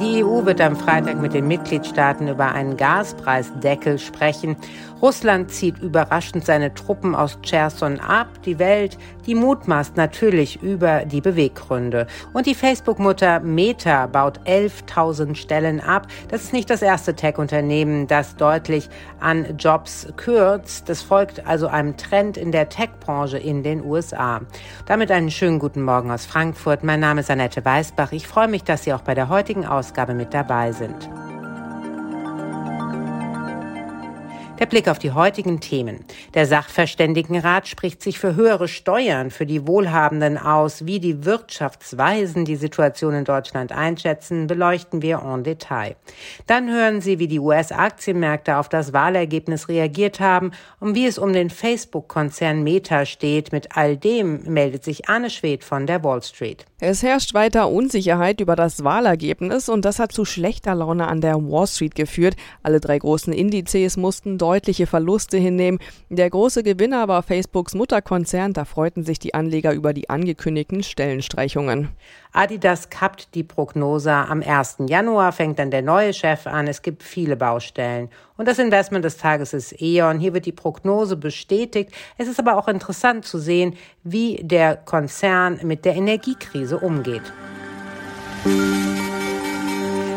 Die EU wird am Freitag mit den Mitgliedstaaten über einen Gaspreisdeckel sprechen. Russland zieht überraschend seine Truppen aus Cherson ab. Die Welt, die mutmaßt natürlich über die Beweggründe. Und die Facebook-Mutter Meta baut 11.000 Stellen ab. Das ist nicht das erste Tech-Unternehmen, das deutlich an Jobs kürzt. Das folgt also einem Trend in der Tech-Branche in den USA. Damit einen schönen guten Morgen aus Frankfurt. Mein Name ist Annette Weißbach. Ich freue mich, dass Sie auch bei der heutigen Ausgabe Ausgabe mit dabei sind. Der Blick auf die heutigen Themen. Der Sachverständigenrat spricht sich für höhere Steuern für die Wohlhabenden aus. Wie die Wirtschaftsweisen die Situation in Deutschland einschätzen, beleuchten wir en Detail. Dann hören Sie, wie die US-Aktienmärkte auf das Wahlergebnis reagiert haben und wie es um den Facebook-Konzern Meta steht. Mit all dem meldet sich Anne Schwed von der Wall Street. Es herrscht weiter Unsicherheit über das Wahlergebnis und das hat zu schlechter Laune an der Wall Street geführt. Alle drei großen Indizes mussten deutliche Verluste hinnehmen. Der große Gewinner war Facebooks Mutterkonzern. Da freuten sich die Anleger über die angekündigten Stellenstreichungen. Adidas kappt die Prognose. Am 1. Januar fängt dann der neue Chef an. Es gibt viele Baustellen. Und das Investment des Tages ist E.ON. Hier wird die Prognose bestätigt. Es ist aber auch interessant zu sehen, wie der Konzern mit der Energiekrise umgeht.